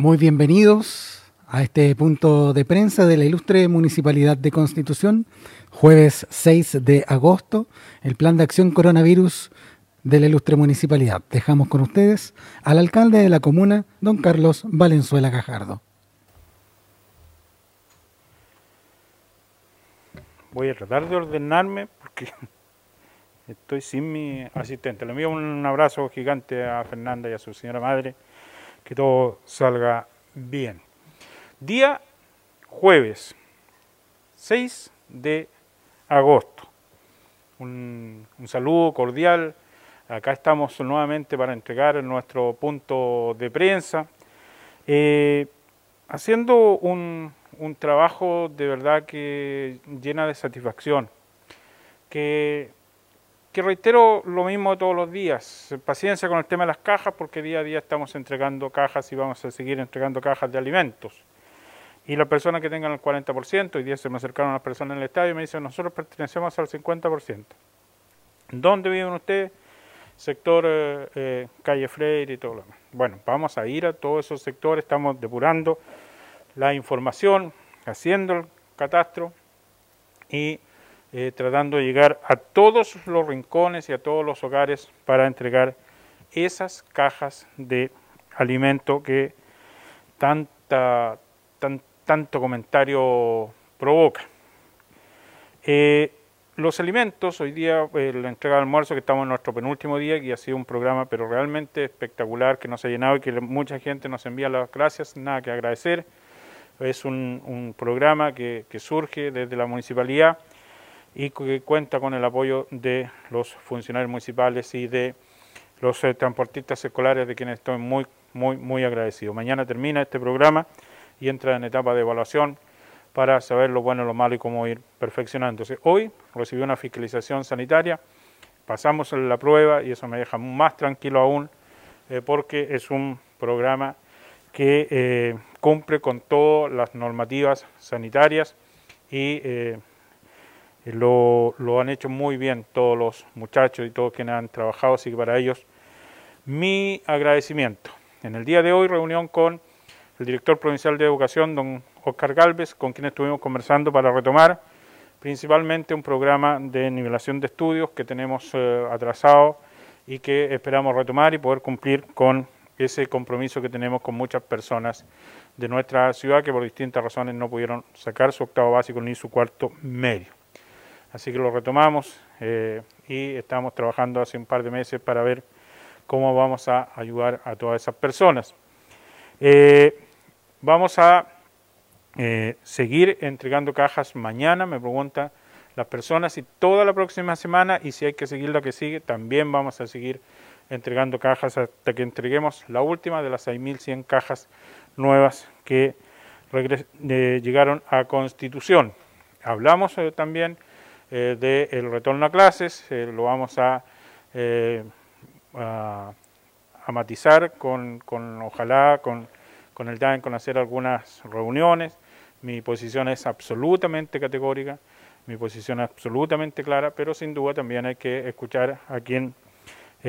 Muy bienvenidos a este punto de prensa de la ilustre Municipalidad de Constitución, jueves 6 de agosto, el plan de acción coronavirus de la ilustre municipalidad. Dejamos con ustedes al alcalde de la comuna, don Carlos Valenzuela Gajardo. Voy a tratar de ordenarme porque estoy sin mi asistente. Le envío un abrazo gigante a Fernanda y a su señora madre que todo salga bien. Día jueves 6 de agosto. Un, saludo cordial. Acá estamos nuevamente para entregar nuestro punto de prensa. Eh, haciendo un, un trabajo de verdad que llena de satisfacción. Que que reitero lo mismo todos los días, paciencia con el tema de las cajas porque día a día estamos entregando cajas y vamos a seguir entregando cajas de alimentos. Y las personas que tengan el 40%, hoy día se me acercaron las personas en el estadio y me dicen, nosotros pertenecemos al 50%. ¿Dónde viven ustedes? Sector eh, eh, calle Freire y todo lo demás. Bueno, vamos a ir a todos esos sectores, estamos depurando la información, haciendo el catastro y eh, tratando de llegar a todos los rincones y a todos los hogares para entregar esas cajas de alimento que tanta, tan, tanto comentario provoca. Eh, los alimentos, hoy día eh, la entrega de almuerzo, que estamos en nuestro penúltimo día, y ha sido un programa pero realmente espectacular, que nos ha llenado y que mucha gente nos envía las gracias, nada que agradecer. Es un, programa que surge desde la municipalidad y que cuenta con el apoyo de los funcionarios municipales y de los eh, transportistas escolares de quienes estoy muy, muy, muy agradecido. Mañana termina este programa y entra en etapa de evaluación para saber lo bueno, lo malo y cómo ir perfeccionándose. Hoy recibí una fiscalización sanitaria, pasamos la prueba y eso me deja más tranquilo aún eh, porque es un programa que eh, cumple con todas las normativas sanitarias y lo, han hecho muy bien todos los muchachos y todos quienes han trabajado, así que para ellos mi agradecimiento. En el día de hoy reunión con el director provincial de educación, don Oscar Galvez, con quien estuvimos conversando para retomar principalmente un programa de nivelación de estudios que tenemos eh, atrasado y que esperamos retomar y poder cumplir con ese compromiso que tenemos con muchas personas de nuestra ciudad que por distintas razones no pudieron sacar su octavo básico ni su cuarto medio. Así que lo retomamos eh, y estamos trabajando hace un par de meses para ver cómo vamos a ayudar a todas esas personas. Eh, vamos a eh, seguir entregando cajas mañana, me preguntan las personas, y toda la próxima semana, y si hay que seguir la que sigue, también vamos a seguir entregando cajas hasta que entreguemos la última de las 6.100 cajas nuevas que llegaron a Constitución. Hablamos también eh, del retorno a clases, eh, lo vamos eh, a, a, matizar con, con ojalá, con, con el DAN, con hacer algunas reuniones. Mi posición es absolutamente categórica, mi posición es absolutamente clara, pero sin duda también hay que escuchar a quien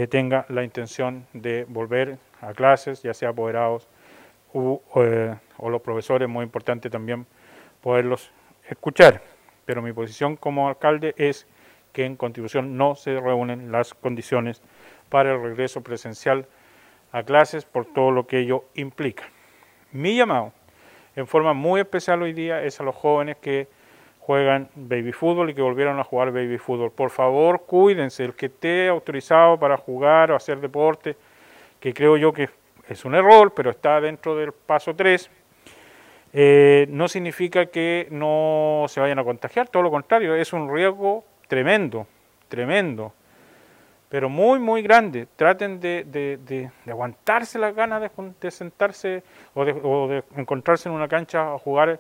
tenga la intención de volver a clases, ya sea apoderados o los profesores, muy importante también poderlos escuchar pero mi posición como alcalde es que en Constitución no se reúnen las condiciones para el regreso presencial a clases por todo lo que ello implica. Mi llamado, en forma muy especial hoy día, es a los jóvenes que juegan baby fútbol y que volvieron a jugar baby fútbol. Por favor, cuídense, el que esté autorizado para jugar o hacer deporte, que creo yo que es un error, pero está dentro del paso 3, eh, no significa que no se vayan a contagiar, todo lo contrario, es un riesgo tremendo, tremendo, pero muy, muy grande. Traten de, de, aguantarse las ganas de, sentarse o, de, encontrarse en una cancha a jugar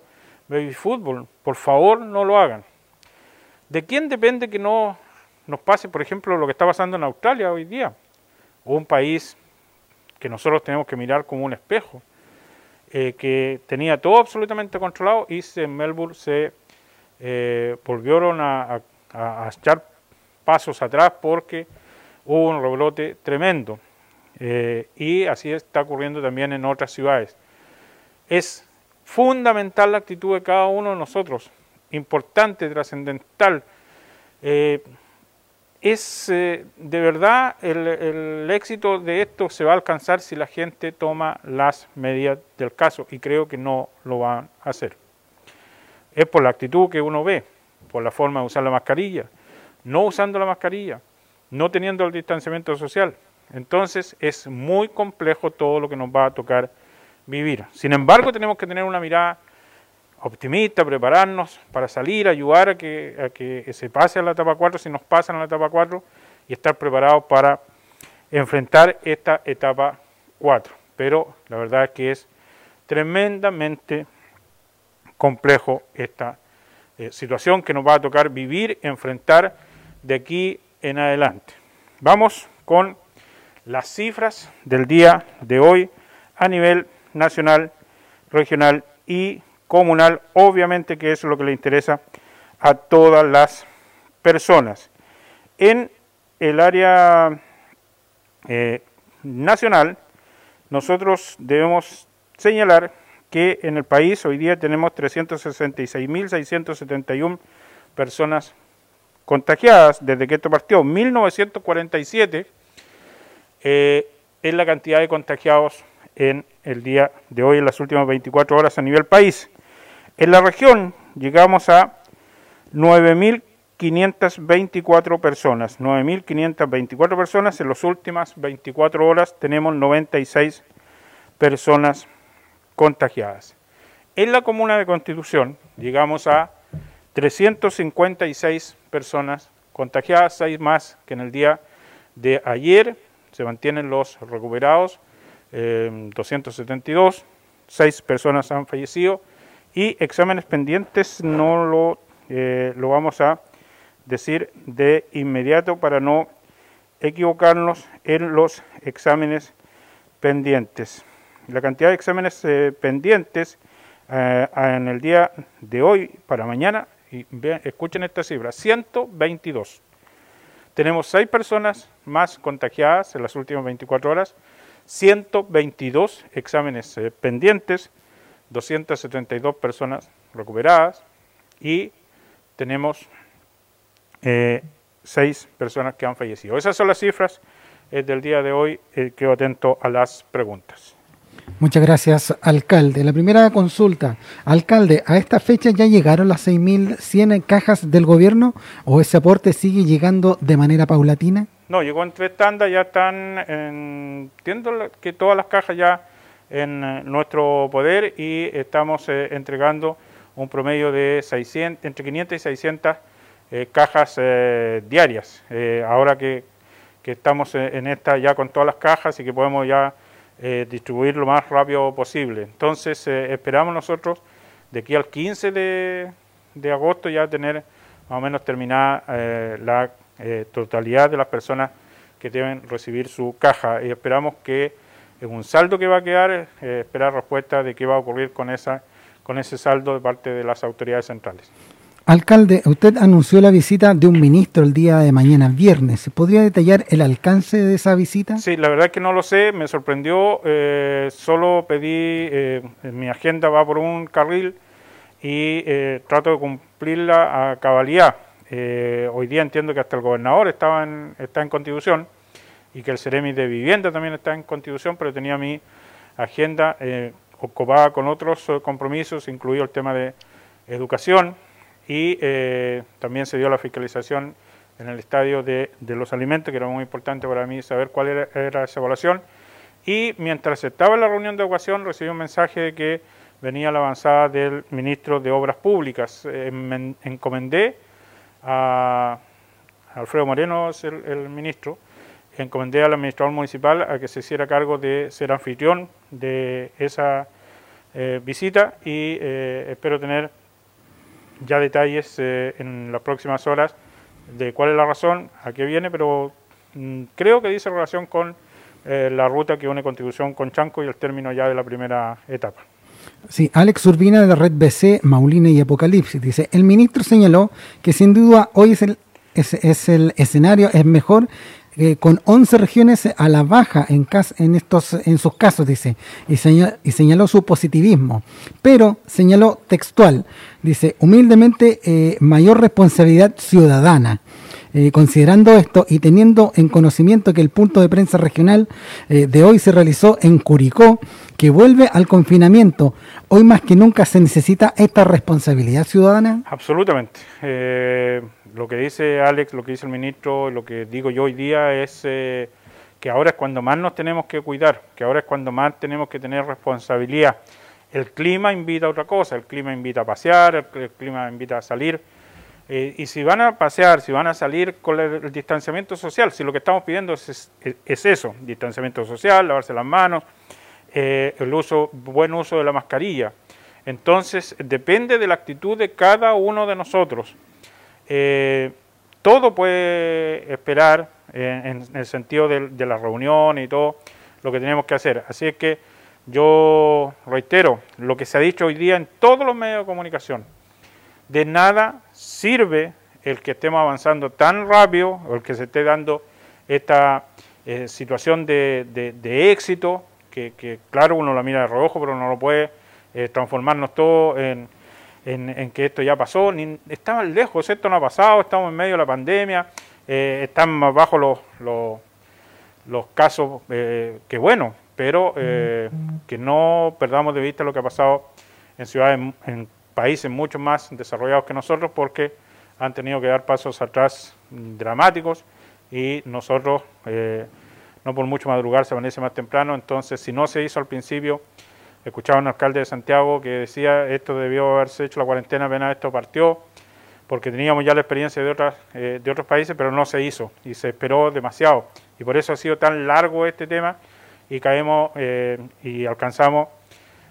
baby fútbol. Por favor, no lo hagan. ¿De quién depende que no nos pase, por ejemplo, lo que está pasando en Australia hoy día? Un país que nosotros tenemos que mirar como un espejo eh, que tenía todo absolutamente controlado y en Melbourne se eh, volvieron a, echar pasos atrás porque hubo un rebrote tremendo. Eh, y así está ocurriendo también en otras ciudades. Es fundamental la actitud de cada uno de nosotros, importante, trascendental. Es eh, de verdad el, éxito de esto se va a alcanzar si la gente toma las medidas del caso y creo que no lo van a hacer. Es por la actitud que uno ve, por la forma de usar la mascarilla, no usando la mascarilla, no teniendo el distanciamiento social. Entonces es muy complejo todo lo que nos va a tocar vivir. Sin embargo, tenemos que tener una mirada optimista, prepararnos para salir, ayudar a que, que se pase a la etapa 4 si nos pasan a la etapa 4 y estar preparados para enfrentar esta etapa 4. Pero la verdad es que es tremendamente complejo esta eh, situación que nos va a tocar vivir, enfrentar de aquí en adelante. Vamos con las cifras del día de hoy a nivel nacional, regional y comunal, obviamente que es lo que le interesa a todas las personas. En el área eh, nacional, nosotros debemos señalar que en el país hoy día tenemos 366.671 personas contagiadas desde que esto partió. 1947 eh, es la cantidad de contagiados en el día de hoy, en las últimas 24 horas a nivel país. En la región llegamos a 9.524 personas. 9.524 personas. En las últimas 24 horas tenemos 96 personas contagiadas. En la comuna de Constitución llegamos a 356 personas contagiadas, 6 más que en el día de ayer. Se mantienen los recuperados, 272. Eh, 6 personas han fallecido y exámenes pendientes no lo, eh, lo vamos a decir de inmediato para no equivocarnos en los exámenes pendientes. La cantidad de exámenes eh, pendientes eh, en el día de hoy para mañana, y escuchen esta cifra, 122. Tenemos 6 personas más contagiadas en las últimas 24 horas, 122 exámenes pendientes, 272 personas recuperadas y tenemos eh, 6 personas que han fallecido. Esas son las cifras eh, del día de hoy. Eh, quedo atento a las preguntas. Muchas gracias, alcalde. La primera consulta. Alcalde, ¿a esta fecha ya llegaron las 6.100 cajas del gobierno o ese aporte sigue llegando de manera paulatina? No, llegó en tres tandas, ya están, entiendo que todas las cajas ya en eh, nuestro poder y estamos eh, entregando un promedio de 600, entre 500 y 600 eh, cajas diarias. ahora que, que estamos en esta ya con todas las cajas y que podemos ya distribuir lo más rápido posible. Entonces esperamos nosotros de aquí al 15 de, de agosto ya tener más o menos terminada la totalidad de las personas que deben recibir su caja y esperamos que es un saldo que va a quedar, eh, esperar respuesta de qué va a ocurrir con, esa, con ese saldo de parte de las autoridades centrales. Alcalde, usted anunció la visita de un ministro el día de mañana, viernes. ¿Podría detallar el alcance de esa visita? Sí, la verdad es que no lo sé, me sorprendió. Eh, solo pedí, eh, mi agenda va por un carril y trato de cumplirla a cabalidad. hoy día entiendo que hasta el gobernador estaba en, está en constitución y que el Ceremi de Vivienda también está en constitución, pero tenía mi agenda eh, ocupada con otros eh, compromisos, incluido el tema de educación y eh, también se dio la fiscalización en el estadio de, los alimentos, que era muy importante para mí saber cuál era, esa evaluación. Y mientras estaba en la reunión de educación recibí un mensaje de que venía la avanzada del ministro de Obras Públicas. me encomendé a Alfredo Moreno, el ministro, encomendé al administrador municipal a que se hiciera cargo de ser anfitrión de esa eh, visita y eh, espero tener ya detalles eh, en las próximas horas de cuál es la razón, a qué viene, pero mm, creo que dice relación con la ruta que une Constitución con Chanco y el término ya de la primera etapa. Sí, Alex Urbina de la red BC, Maulina y Apocalipsis dice, el ministro señaló que sin duda hoy es el, es el escenario es mejor eh, con 11 regiones a la baja en, en, estos, en sus casos, dice, y, y, señaló su positivismo, pero señaló textual, dice, humildemente eh, mayor responsabilidad ciudadana. Eh, considerando esto y teniendo en conocimiento que el punto de prensa regional de hoy se realizó en Curicó, que vuelve al confinamiento, hoy más que nunca se necesita esta responsabilidad ciudadana? Absolutamente lo que dice Alex, lo que dice el ministro, lo que digo yo hoy día es eh, que ahora es cuando más nos tenemos que cuidar, que ahora es cuando más tenemos que tener responsabilidad. El clima invita a otra cosa, el clima invita a pasear, el, clima invita a salir. Eh, y si van a pasear, si van a salir con el, distanciamiento social, si lo que estamos pidiendo es, eso, distanciamiento social, lavarse las manos, eh, el uso, buen uso de la mascarilla. Entonces, depende de la actitud de cada uno de nosotros. Eh, todo puede esperar en, el sentido de, la reunión y todo lo que tenemos que hacer. Así es que yo reitero lo que se ha dicho hoy día en todos los medios de comunicación. De nada sirve el que estemos avanzando tan rápido o el que se esté dando esta eh, situación de, éxito, que, claro uno la mira de reojo, pero no lo puede eh, transformarnos todo en en, que esto ya pasó, ni, estaban lejos, esto no ha pasado, estamos en medio de la pandemia, eh, están más bajos los, los, casos, eh, que bueno, pero eh, que no perdamos de vista lo que ha pasado en ciudades, en países mucho más desarrollados que nosotros, porque han tenido que dar pasos atrás dramáticos y nosotros, no por mucho madrugar, se amanece más temprano, entonces si no se hizo al principio, Escuchaba un alcalde de Santiago que decía esto debió haberse hecho la cuarentena apenas esto partió, porque teníamos ya la experiencia de, otras, eh, de otros países, pero no se hizo y se esperó demasiado. Y por eso ha sido tan largo este tema y caemos eh, y alcanzamos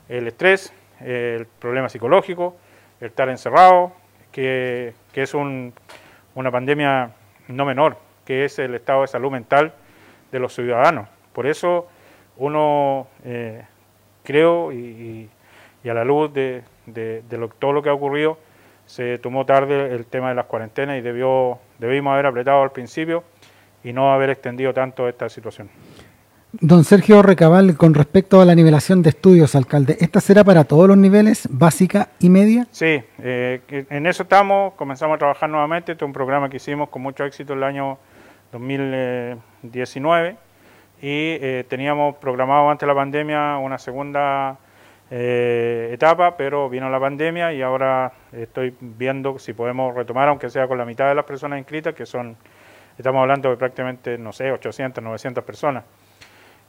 el estrés, el problema psicológico, el estar encerrado, que, es una pandemia no menor, que es el estado de salud mental de los ciudadanos. Por eso uno eh, creo, y, a la luz de, todo lo que ha ocurrido, se tomó tarde el tema de las cuarentenas y debió, debimos haber apretado al principio y no haber extendido tanto esta situación. Don Sergio Recabal, con respecto a la nivelación de estudios, alcalde, ¿esta será para todos los niveles, básica y media? Sí, eh, en eso estamos, comenzamos a trabajar nuevamente, este es un programa que hicimos con mucho éxito el año 2019 y eh, teníamos programado antes de la pandemia una segunda eh, etapa, pero vino la pandemia y ahora estoy viendo si podemos retomar, aunque sea con la mitad de las personas inscritas, que son, estamos hablando de prácticamente, no sé, 800, 900 personas.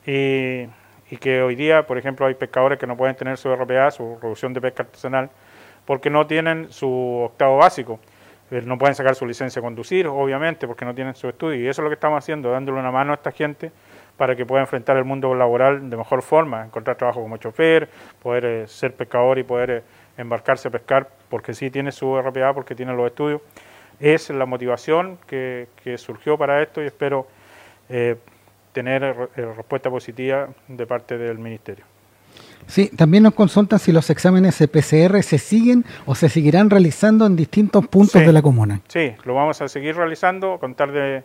Y, y que hoy día, por ejemplo, hay pescadores que no pueden tener su RPA, su reducción de pesca artesanal, porque no tienen su octavo básico. Eh, no pueden sacar su licencia de conducir, obviamente, porque no tienen su estudio. Y eso es lo que estamos haciendo, dándole una mano a esta gente para que pueda enfrentar el mundo laboral de mejor forma, encontrar trabajo como chofer, poder eh, ser pescador y poder eh, embarcarse a pescar, porque sí tiene su RPA, porque tiene los estudios. Es la motivación que, surgió para esto y espero eh, tener respuesta positiva de parte del Ministerio. Sí, también nos consultan si los exámenes PCR se siguen o se seguirán realizando en distintos puntos de la comuna. Sí, lo vamos a seguir realizando, contar de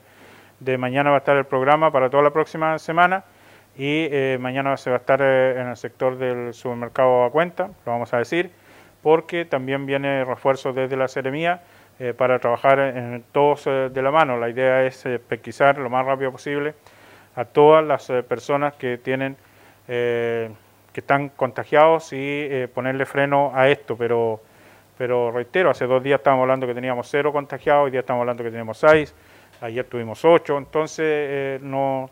de mañana va a estar el programa para toda la próxima semana y eh, mañana se va a estar eh, en el sector del supermercado a cuenta, lo vamos a decir, porque también viene refuerzo desde la Seremía eh, para trabajar en todos de la mano. La idea es pesquisar lo más rápido posible a todas las personas que tienen que están contagiados y ponerle freno a esto, pero pero reitero, hace dos días estábamos hablando que teníamos cero contagiados, hoy día estamos hablando que tenemos seis, ayer tuvimos ocho, entonces eh, no,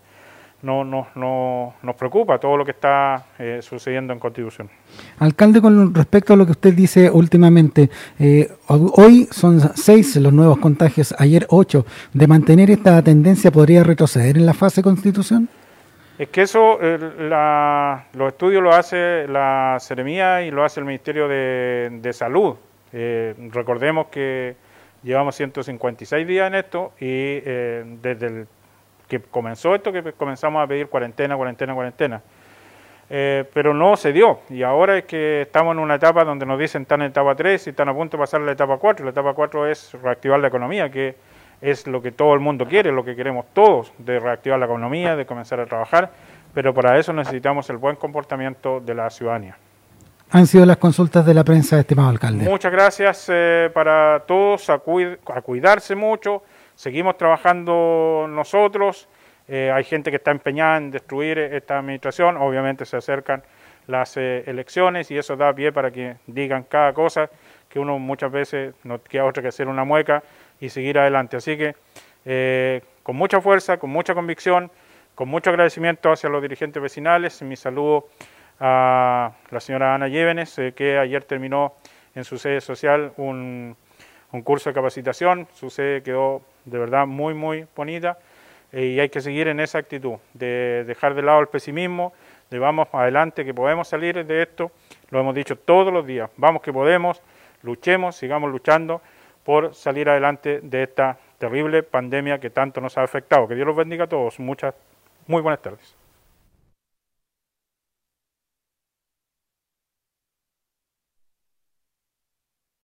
no, no, no, nos preocupa todo lo que está eh, sucediendo en Constitución. Alcalde, con respecto a lo que usted dice últimamente, eh, hoy son seis los nuevos contagios, ayer ocho. ¿De mantener esta tendencia podría retroceder en la fase Constitución? Es que eso, los estudios lo hace la Seremía y lo hace el Ministerio de, de Salud. recordemos que Llevamos 156 días en esto y eh, desde que comenzó esto, que comenzamos a pedir cuarentena, cuarentena, cuarentena. Eh, pero no se dio. Y ahora es que estamos en una etapa donde nos dicen están en etapa 3 y están a punto de pasar a la etapa 4. La etapa 4 es reactivar la economía, que es lo que todo el mundo quiere, lo que queremos todos, de reactivar la economía, de comenzar a trabajar, pero para eso necesitamos el buen comportamiento de la ciudadanía. Han sido las consultas de la prensa, estimado alcalde. Muchas gracias eh, para todos, a, cuidarse mucho, seguimos trabajando nosotros, eh, hay gente que está empeñada en destruir esta administración, obviamente se acercan las eh, elecciones y eso da pie para que digan cada cosa que uno muchas veces no queda otra que hacer una mueca y seguir adelante. Así que eh, con mucha fuerza, con mucha convicción, con mucho agradecimiento hacia los dirigentes vecinales, mi saludo a la señora Ana Llévenes, eh, que ayer terminó en su sede social un, curso de capacitación, su sede quedó de verdad muy, muy bonita eh, y hay que seguir en esa actitud de dejar de lado el pesimismo, de vamos adelante, que podemos salir de esto, lo hemos dicho todos los días, vamos que podemos, luchemos, sigamos luchando por salir adelante de esta terrible pandemia que tanto nos ha afectado. Que Dios los bendiga a todos. Muchas, muy buenas tardes.